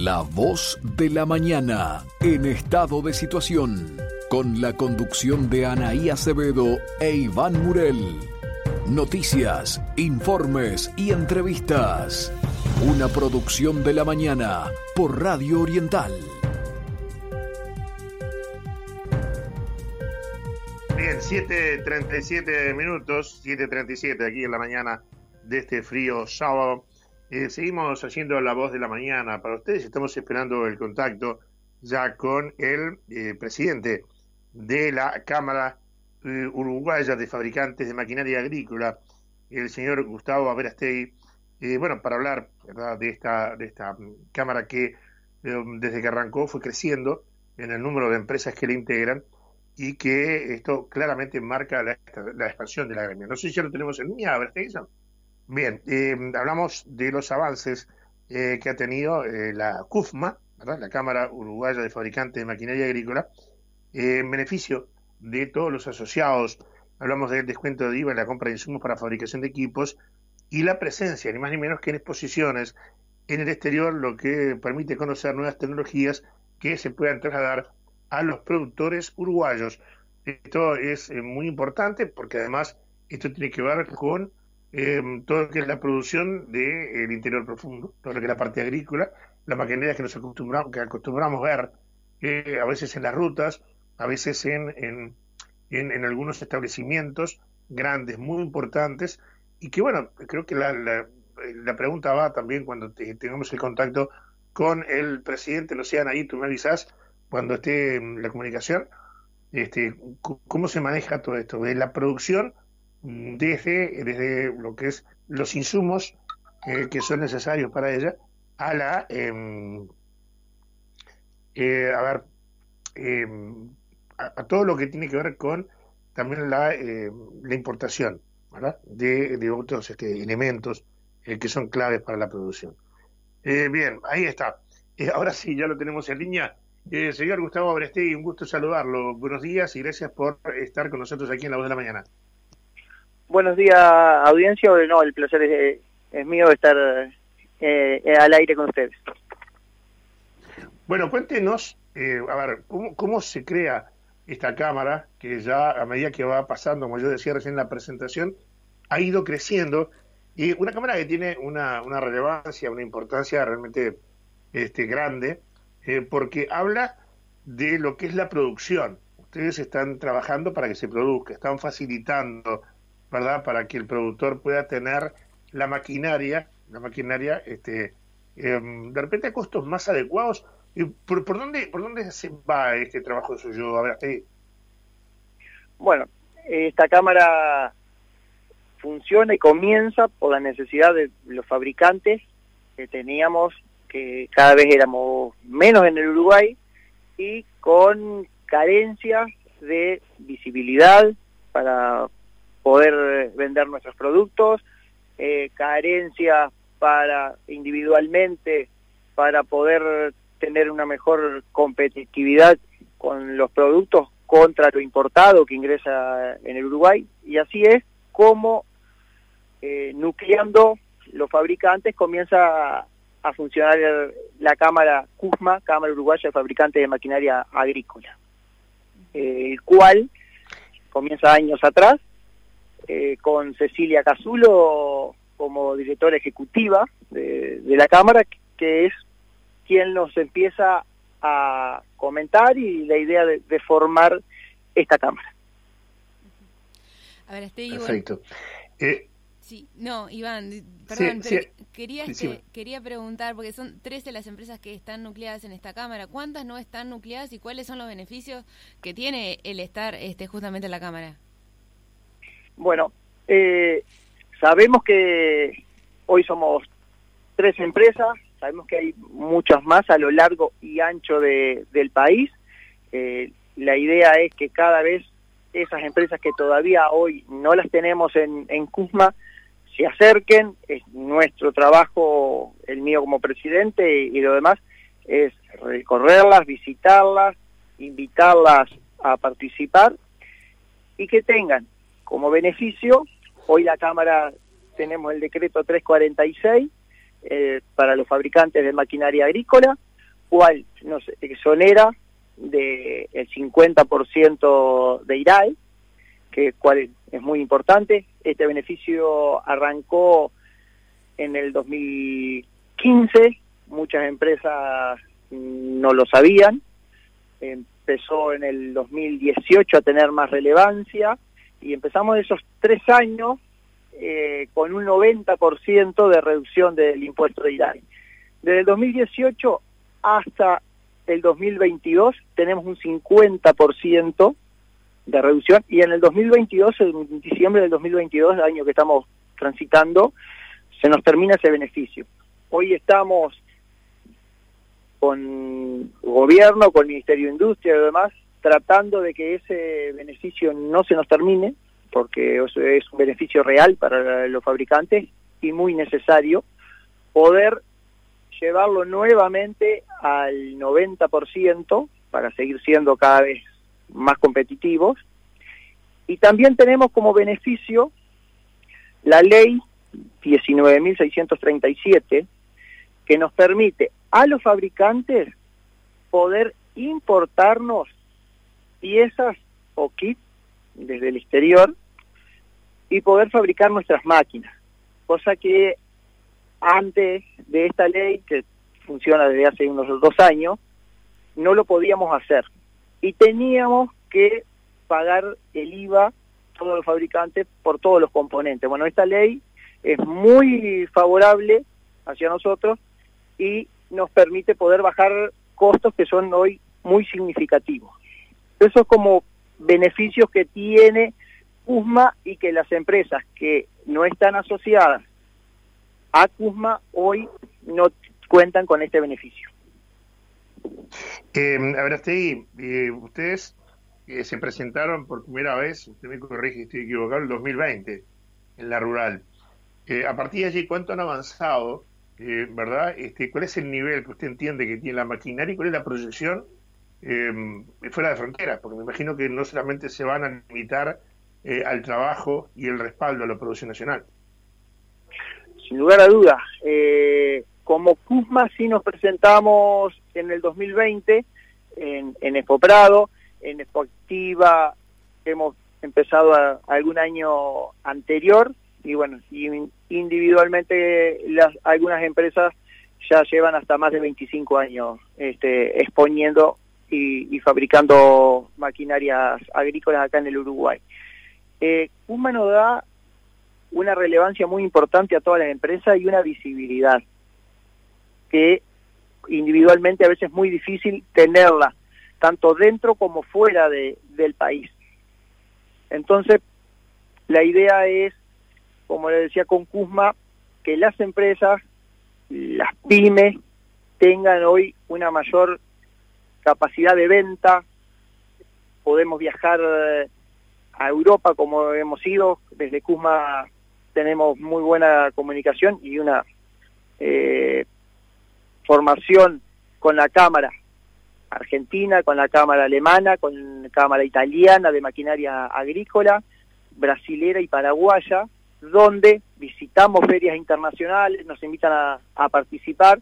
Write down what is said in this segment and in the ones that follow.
La voz de la mañana en estado de situación, con la conducción de Anaí Acevedo e Iván Murel. Noticias, informes y entrevistas. Una producción de la mañana por Radio Oriental. Bien, 7.37 minutos, 7.37 aquí en la mañana de este frío sábado. Eh, seguimos haciendo la voz de la mañana para ustedes. Estamos esperando el contacto ya con el eh, presidente de la Cámara eh, Uruguaya de Fabricantes de Maquinaria Agrícola, el señor Gustavo Averastey, bueno, para hablar de esta de esta cámara que desde que arrancó fue creciendo en el número de empresas que le integran y que esto claramente marca la, expansión de la gremia. No sé si ya lo tenemos en línea, Averastey. Bien, eh, hablamos de los avances eh, que ha tenido eh, la CUFMA, la Cámara Uruguaya de Fabricantes de Maquinaria Agrícola, en beneficio de todos los asociados. Hablamos del descuento de IVA en la compra de insumos para fabricación de equipos y la presencia, ni más ni menos que en exposiciones en el exterior, lo que permite conocer nuevas tecnologías que se puedan trasladar a los productores uruguayos. Esto es muy importante porque además esto tiene que ver con eh, todo lo que es la producción del interior profundo, todo lo que es la parte agrícola, la maquinaria que nos acostumbramos, que acostumbramos ver eh, a veces en las rutas, a veces en, en, en, algunos establecimientos grandes, muy importantes, y que bueno, creo que la, la, pregunta va también cuando tengamos el contacto con el presidente, lo sean ahí, tú me avisas cuando esté la comunicación, este, cómo se maneja todo esto, de la producción desde, desde lo que es los insumos eh, que son necesarios para ella a la em, eh, a ver em, a, todo lo que tiene que ver con también la, em, la importación De, otros este, elementos eh, que son claves para la producción bien ahí está ahora sí ya lo tenemos en línea señor Gustavo Abrestegui, un gusto saludarlo. Buenos días y gracias por estar con nosotros aquí en la voz de la mañana. Buenos días, audiencia. No, el placer es, mío estar eh, al aire con ustedes. Bueno, cuéntenos, eh, a ver, ¿cómo, se crea esta cámara que ya a medida que va pasando, como yo decía recién en la presentación, ha ido creciendo? Y una cámara que tiene una, relevancia, una importancia realmente este, grande, eh, porque habla de lo que es la producción. Ustedes están trabajando para que se produzca, están facilitando ¿verdad? Para que el productor pueda tener la maquinaria, la maquinaria, este, em, de repente a costos más adecuados. ¿Y por, dónde, por dónde se va este trabajo suyo? A ver, eh. Bueno, esta cámara funciona y comienza por la necesidad de los fabricantes que teníamos, que cada vez éramos menos en el Uruguay y con carencias de visibilidad para poder vender nuestros productos, eh, carencias para individualmente para poder tener una mejor competitividad con los productos contra lo importado que ingresa en el Uruguay. Y así es como eh, nucleando los fabricantes comienza a, funcionar la cámara CUSMA, Cámara Uruguaya de Fabricantes de Maquinaria Agrícola, el cual comienza años atrás eh, con Cecilia Cazulo como directora ejecutiva de, la Cámara, que es quien nos empieza a comentar y la idea de, formar esta Cámara. A ver, este Perfecto. Eh, sí, no, Iván, perdón, quería, este, quería preguntar, porque son tres de las empresas que están nucleadas en esta Cámara, ¿cuántas no están nucleadas y cuáles son los beneficios que tiene el estar este, justamente en la Cámara? Bueno, eh, sabemos que hoy somos tres empresas, sabemos que hay muchas más a lo largo y ancho de, del país. Eh, la idea es que cada vez esas empresas que todavía hoy no las tenemos en, en CUSMA se acerquen. Es nuestro trabajo, el mío como presidente y lo demás, es recorrerlas, visitarlas, invitarlas a participar y que tengan como beneficio, hoy la Cámara tenemos el decreto 346, eh, para los fabricantes de maquinaria agrícola, cual nos exonera del el 50% de IRAE, que cual es muy importante. Este beneficio arrancó en el 2015, muchas empresas no lo sabían, empezó en el 2018 a tener más relevancia y empezamos esos tres años eh, con un 90% de reducción del impuesto de IRAI. Desde el 2018 hasta el 2022 tenemos un 50% de reducción y en el 2022, en diciembre del 2022, el año que estamos transitando, se nos termina ese beneficio. Hoy estamos con gobierno, con Ministerio de Industria y demás, tratando de que ese beneficio no se nos termine, porque es un beneficio real para los fabricantes y muy necesario, poder llevarlo nuevamente al 90% para seguir siendo cada vez más competitivos. Y también tenemos como beneficio la ley 19.637, que nos permite a los fabricantes poder importarnos piezas o kits desde el exterior y poder fabricar nuestras máquinas, cosa que antes de esta ley, que funciona desde hace unos dos años, no lo podíamos hacer. Y teníamos que pagar el IVA, todos los fabricantes, por todos los componentes. Bueno, esta ley es muy favorable hacia nosotros y nos permite poder bajar costos que son hoy muy significativos. Eso es como beneficios que tiene CUSMA y que las empresas que no están asociadas a CUSMA hoy no cuentan con este beneficio. Eh, a ver, ahí, eh, ustedes eh, se presentaron por primera vez, usted me corrige estoy equivocado, en 2020 en la rural. Eh, a partir de allí, ¿cuánto han avanzado eh, ¿verdad? Este, ¿Cuál es el nivel que usted entiende que tiene la maquinaria y cuál es la proyección eh, fuera de fronteras? Porque me imagino que no solamente se van a limitar eh, al trabajo y el respaldo a la producción nacional. Sin lugar a dudas. como CUSMA sí nos presentamos en el 2020 en, en Expo Prado, en Expo Activa hemos empezado algún año anterior y bueno, individualmente las, algunas empresas ya llevan hasta más de 25 años este, exponiendo y, fabricando maquinarias agrícolas acá en el Uruguay. Eh, nos da una relevancia muy importante a todas las empresas y una visibilidad que individualmente a veces es muy difícil tenerla, tanto dentro como fuera de, del país. Entonces, la idea es como le decía con Kuzma, que las empresas, las pymes, tengan hoy una mayor capacidad de venta, podemos viajar eh, a Europa como hemos ido, desde Kuzma tenemos muy buena comunicación y una eh, formación con la Cámara Argentina, con la Cámara Alemana, con la Cámara Italiana de Maquinaria Agrícola, brasilera y paraguaya, donde visitamos ferias internacionales, nos invitan a, participar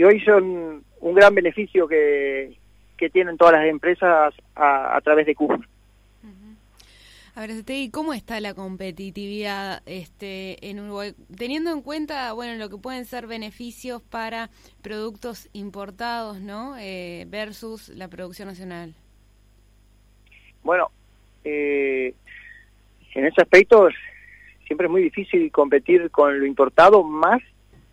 y hoy son un gran beneficio que, que tienen todas las empresas a, través de Cuba. A ver, ¿y cómo está la competitividad este, en Uruguay? Teniendo en cuenta, bueno, lo que pueden ser beneficios para productos importados, ¿no? Eh, versus la producción nacional. Bueno, eh, en ese aspecto siempre es muy difícil competir con lo importado, más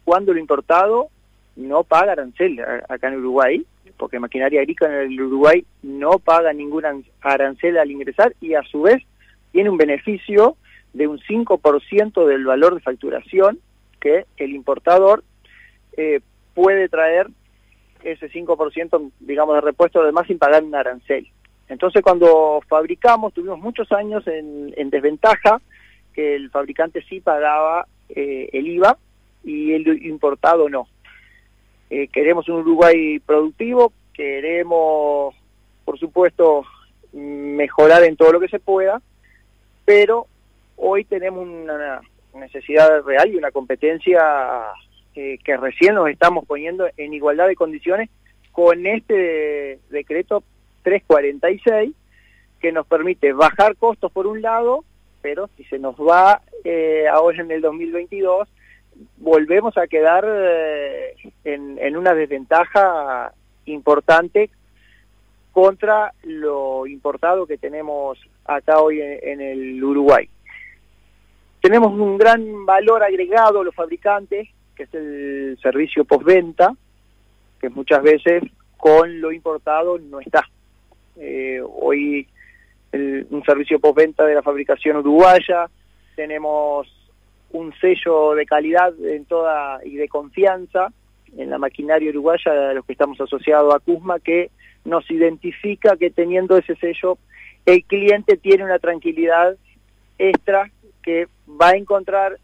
cuando lo importado no paga arancel acá en Uruguay, porque maquinaria agrícola en el Uruguay no paga ningún arancel al ingresar y a su vez tiene un beneficio de un 5% del valor de facturación que el importador eh, puede traer ese 5%, digamos, de repuesto además sin pagar un arancel. Entonces cuando fabricamos tuvimos muchos años en, en desventaja que el fabricante sí pagaba eh, el IVA y el importado no. Eh, queremos un Uruguay productivo, queremos, por supuesto, mejorar en todo lo que se pueda, pero hoy tenemos una necesidad real y una competencia eh, que recién nos estamos poniendo en igualdad de condiciones con este decreto 346 que nos permite bajar costos por un lado, pero si se nos va eh, ahora en el 2022, volvemos a quedar eh, en, una desventaja importante contra lo importado que tenemos acá hoy en, el Uruguay. Tenemos un gran valor agregado los fabricantes, que es el servicio postventa, que muchas veces con lo importado no está. Eh, hoy un servicio postventa de la fabricación uruguaya, tenemos un sello de calidad en toda y de confianza en la maquinaria uruguaya de los que estamos asociados a CUSMA que nos identifica que teniendo ese sello el cliente tiene una tranquilidad extra que va a encontrar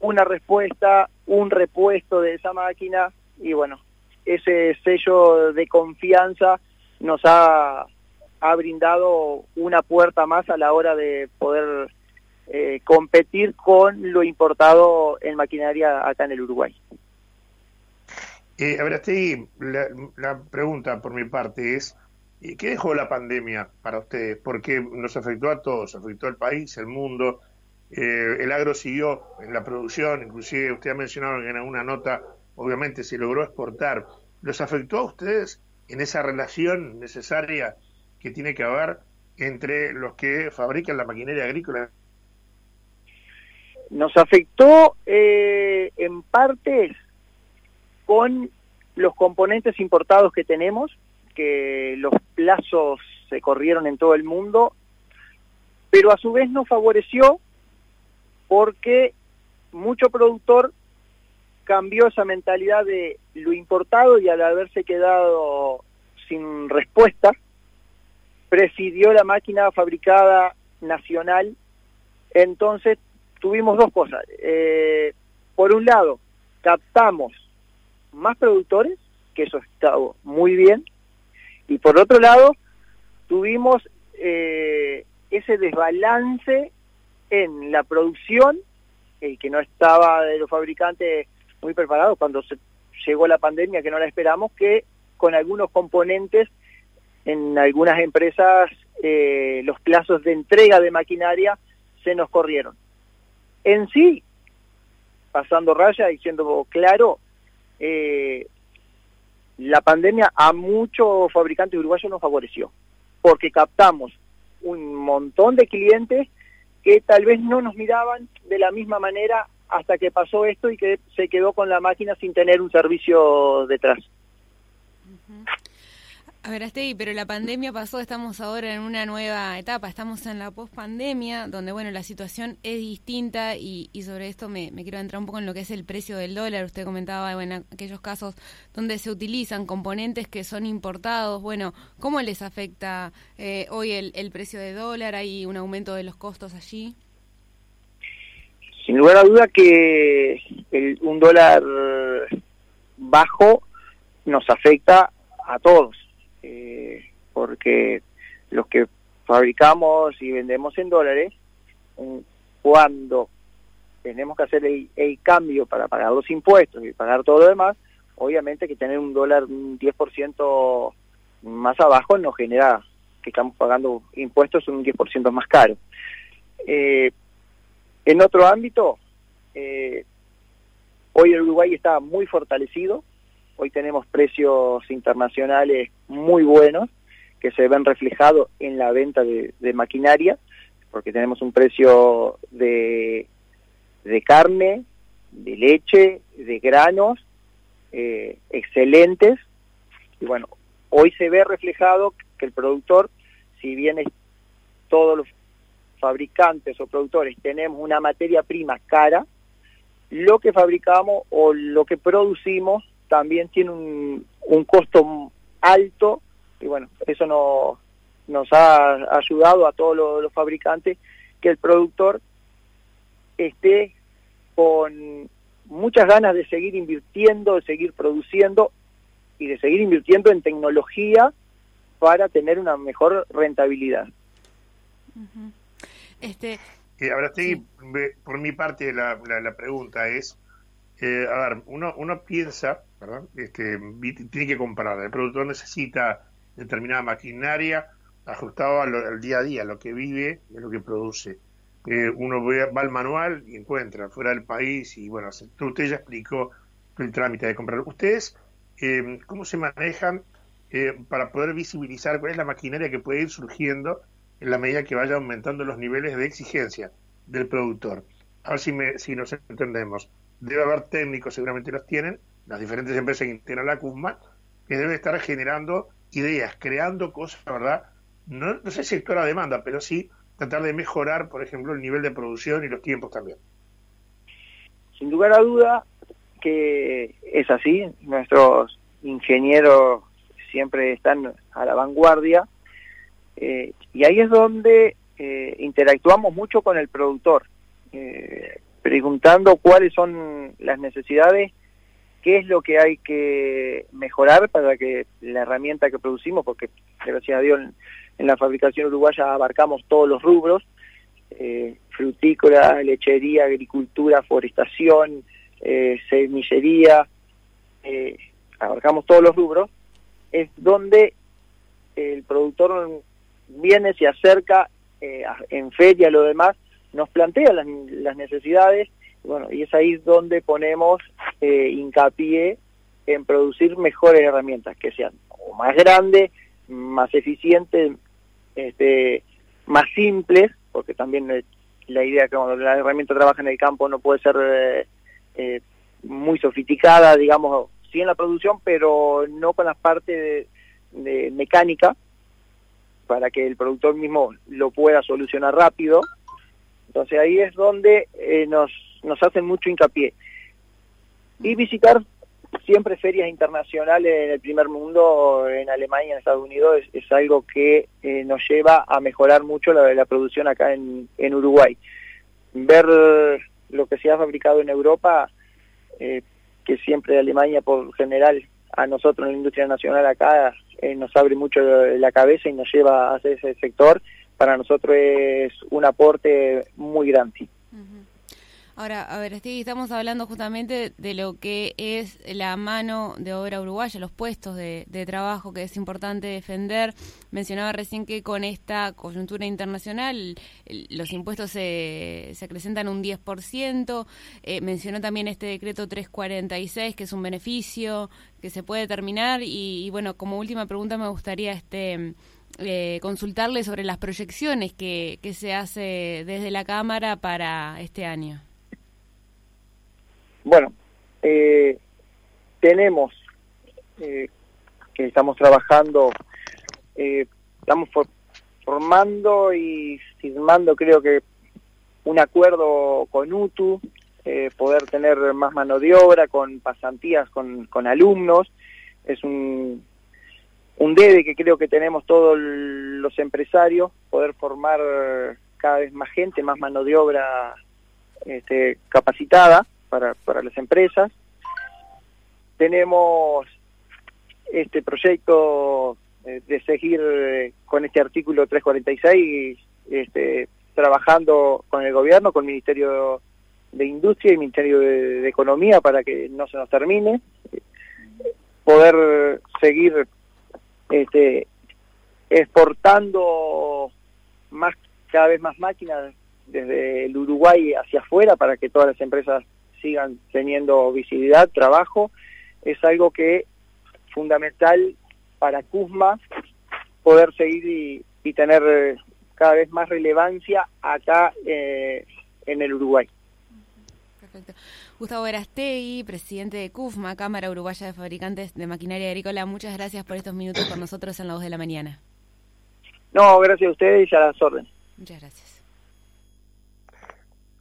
una respuesta, un repuesto de esa máquina y bueno, ese sello de confianza nos ha, ha brindado una puerta más a la hora de poder eh, competir con lo importado en maquinaria acá en el Uruguay. Eh, a ver, estoy, la, pregunta por mi parte es, ¿qué dejó la pandemia para ustedes? Porque nos afectó a todos, afectó al país, el mundo, eh, el agro siguió en la producción, inclusive usted ha mencionado en alguna nota, obviamente se logró exportar. ¿Los afectó a ustedes en esa relación necesaria que tiene que haber entre los que fabrican la maquinaria agrícola nos afectó eh, en partes con los componentes importados que tenemos, que los plazos se corrieron en todo el mundo, pero a su vez nos favoreció porque mucho productor cambió esa mentalidad de lo importado y al haberse quedado sin respuesta, prefirió la máquina fabricada nacional, entonces tuvimos dos cosas. Eh, por un lado, captamos más productores, que eso está muy bien, y por otro lado, tuvimos eh, ese desbalance en la producción, el que no estaba de los fabricantes muy preparados cuando se llegó la pandemia, que no la esperamos, que con algunos componentes en algunas empresas eh, los plazos de entrega de maquinaria se nos corrieron. En sí, pasando raya y siendo claro, eh, la pandemia a muchos fabricantes uruguayos nos favoreció, porque captamos un montón de clientes que tal vez no nos miraban de la misma manera hasta que pasó esto y que se quedó con la máquina sin tener un servicio detrás. A ver, Astey, pero la pandemia pasó, estamos ahora en una nueva etapa, estamos en la pospandemia, donde, bueno, la situación es distinta y, sobre esto me, quiero entrar un poco en lo que es el precio del dólar. Usted comentaba, bueno, aquellos casos donde se utilizan componentes que son importados, bueno, ¿cómo les afecta eh, hoy el, precio del dólar? ¿Hay un aumento de los costos allí? Sin lugar a duda que un dólar bajo nos afecta a todos eh, porque los que fabricamos y vendemos en dólares, cuando tenemos que hacer el, cambio para pagar los impuestos y pagar todo lo demás, obviamente que tener un dólar un 10% más abajo nos genera que estamos pagando impuestos un 10% más caro. Eh, en otro ámbito, eh, hoy el Uruguay está muy fortalecido, Hoy tenemos precios internacionales muy buenos que se ven reflejados en la venta de, maquinaria, porque tenemos un precio de, de carne, de leche, de granos, eh, excelentes. Y bueno, hoy se ve reflejado que el productor, si bien todos los fabricantes o productores tenemos una materia prima cara, lo que fabricamos o lo que producimos también tiene un, un costo alto y bueno, eso no, nos ha ayudado a todos los, fabricantes que el productor esté con muchas ganas de seguir invirtiendo, de seguir produciendo y de seguir invirtiendo en tecnología para tener una mejor rentabilidad. este, ahora sí, por mi parte la, la, la pregunta es, eh, a ver, uno, uno piensa, ¿verdad? Este, tiene que comparar. El productor necesita determinada maquinaria ajustada al, día a día, lo que vive y lo que produce. Eh, uno va al manual y encuentra fuera del país y bueno, usted ya explicó el trámite de comprar. ¿Ustedes eh, cómo se manejan para poder visibilizar cuál es la maquinaria que puede ir surgiendo en la medida que vaya aumentando los niveles de exigencia del productor? A ver si, me, si nos entendemos debe haber técnicos, seguramente los tienen, las diferentes empresas que integran la CUSMA, que deben estar generando ideas, creando cosas, ¿verdad? No, sé si actuar a demanda, pero sí tratar de mejorar, por ejemplo, el nivel de producción y los tiempos también. Sin lugar a duda que es así, nuestros ingenieros siempre están a la vanguardia eh, y ahí es donde eh, interactuamos mucho con el productor. Eh, preguntando cuáles son las necesidades, qué es lo que hay que mejorar para que la herramienta que producimos, porque gracias a Dios en, la fabricación uruguaya abarcamos todos los rubros, eh, frutícola, lechería, agricultura, forestación, eh, semillería, eh, abarcamos todos los rubros, es donde el productor viene, se acerca en feria, lo demás, nos plantea las, necesidades bueno, y es ahí donde ponemos eh, hincapié en producir mejores herramientas, que sean más grandes, más eficientes, este, más simples, porque también la idea que cuando la herramienta trabaja en el campo no puede ser eh, eh, muy sofisticada, digamos, sí en la producción, pero no con la parte de mecánica, para que el productor mismo lo pueda solucionar rápido entonces ahí es donde eh, nos, nos hacen mucho hincapié. Y visitar siempre ferias internacionales en el primer mundo, en Alemania, en Estados Unidos, es, algo que eh, nos lleva a mejorar mucho la, producción acá en, en Uruguay. Ver lo que se ha fabricado en Europa, eh, que siempre Alemania por general a nosotros en la industria nacional acá nos abre mucho la cabeza y nos lleva hacia ese sector para nosotros es un aporte muy grande. Ahora, a ver, estamos hablando justamente de lo que es la mano de obra uruguaya, los puestos de, trabajo que es importante defender. Mencionaba recién que con esta coyuntura internacional los impuestos se, se acrecentan un 10%. Eh, mencionó también este decreto 346, que es un beneficio que se puede terminar. Y, y bueno, como última pregunta me gustaría este eh, consultarle sobre las proyecciones que, que se hace desde la Cámara para este año. Bueno, eh, tenemos eh, que estamos trabajando, eh, estamos formando y firmando creo que un acuerdo con UTU, poder tener más mano de obra con pasantías con, con alumnos, es un un debe que creo que tenemos todos los empresarios, poder formar cada vez más gente, más mano de obra este, capacitada para, para las empresas. Tenemos este proyecto de seguir eh, con este artículo 346 este, trabajando con el gobierno, con el Ministerio de Industria y el Ministerio de Economía para que no se nos termine, poder seguir este, exportando más cada vez más máquinas desde el Uruguay hacia afuera para que todas las empresas sigan teniendo visibilidad, trabajo, es algo que fundamental para CUSMA poder seguir y, tener eh, cada vez más relevancia acá eh, en el Uruguay. Gustavo Verastegui, presidente de CUFMA, Cámara Uruguaya de Fabricantes de Maquinaria Agrícola, muchas gracias por estos minutos con nosotros en La Voz de la Mañana. No, gracias a ustedes y a las órdenes. Muchas gracias.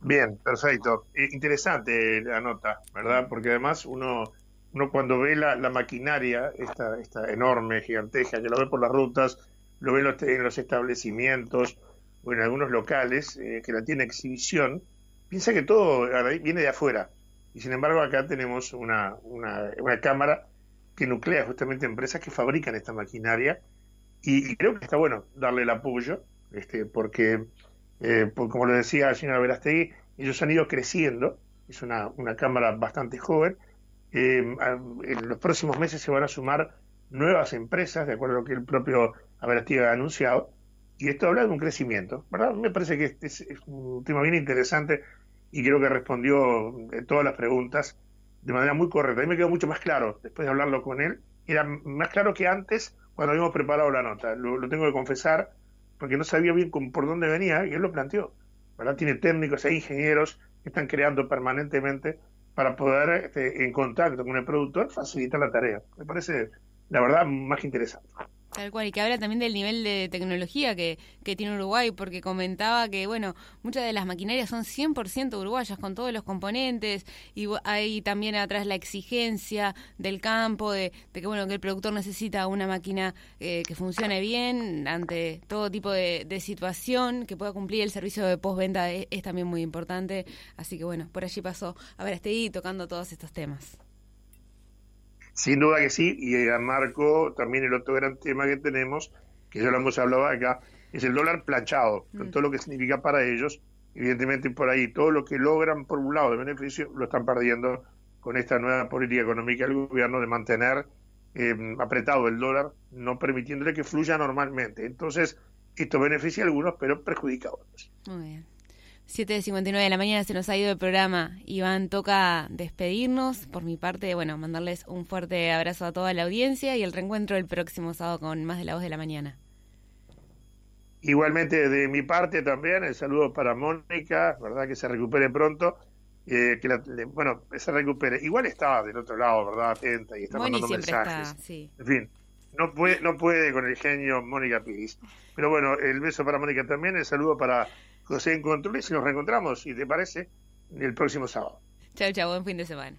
Bien, perfecto. Interesante la nota, ¿verdad? Porque además uno, uno cuando ve la, maquinaria, esta, esta enorme, gigantesca, que lo ve por las rutas, lo ve en los, establecimientos o en algunos locales eh, que la tiene exhibición, piensa que todo viene de afuera. Y sin embargo acá tenemos una, una, cámara que nuclea justamente empresas que fabrican esta maquinaria y, creo que está bueno darle el apoyo, este, porque, eh, como lo decía señora Verastegui, ellos han ido creciendo es una, una Cámara bastante joven. en los próximos meses se van a sumar nuevas empresas, de acuerdo a lo que el propio Aberastiva ha anunciado, y esto habla de un crecimiento, ¿verdad? Me parece que este es, un tema bien interesante y creo que respondió todas las preguntas de manera muy correcta. A mí me quedó mucho más claro, después de hablarlo con él, era más claro que antes cuando habíamos preparado la nota, lo, tengo que confesar, porque no sabía bien por dónde venía y él lo planteó. ¿verdad? Tiene técnicos e ingenieros que están creando permanentemente para poder, este, en contacto con el productor, facilitar la tarea. Me parece, la verdad, más interesante. Tal cual, y que habla también del nivel de tecnología que, que tiene Uruguay, porque comentaba que, bueno, muchas de las maquinarias son 100% uruguayas, con todos los componentes, y hay también atrás la exigencia del campo, de, que, bueno, que el productor necesita una máquina eh, que funcione bien ante todo tipo de, situación, que pueda cumplir el servicio de postventa, es, es también muy importante. Así que, bueno, por allí pasó. A ver, estoy tocando todos estos temas. Sin duda que sí, y eh, Marco, también el otro gran tema que tenemos, que ya lo hemos hablado acá, es el dólar planchado, con mm. todo lo que significa para ellos. Evidentemente por ahí todo lo que logran por un lado de beneficio lo están perdiendo con esta nueva política económica del gobierno de mantener eh, apretado el dólar, no permitiéndole que fluya normalmente. Entonces, esto beneficia a algunos, pero perjudica a otros. Muy bien. 7.59 de la mañana se nos ha ido el programa. Iván, toca despedirnos. Por mi parte, bueno, mandarles un fuerte abrazo a toda la audiencia y el reencuentro el próximo sábado con más de la voz de la mañana. Igualmente de mi parte también, el saludo para Mónica, ¿verdad? Que se recupere pronto. Eh, que bueno, se recupere. Igual estaba del otro lado, ¿verdad? Atenta y está mandando mensajes. En fin, no puede, no puede con el genio Mónica Piris. Pero bueno, el beso para Mónica también, el saludo para José en y nos reencontramos, si te parece, el próximo sábado. Chao, chao, buen fin de semana.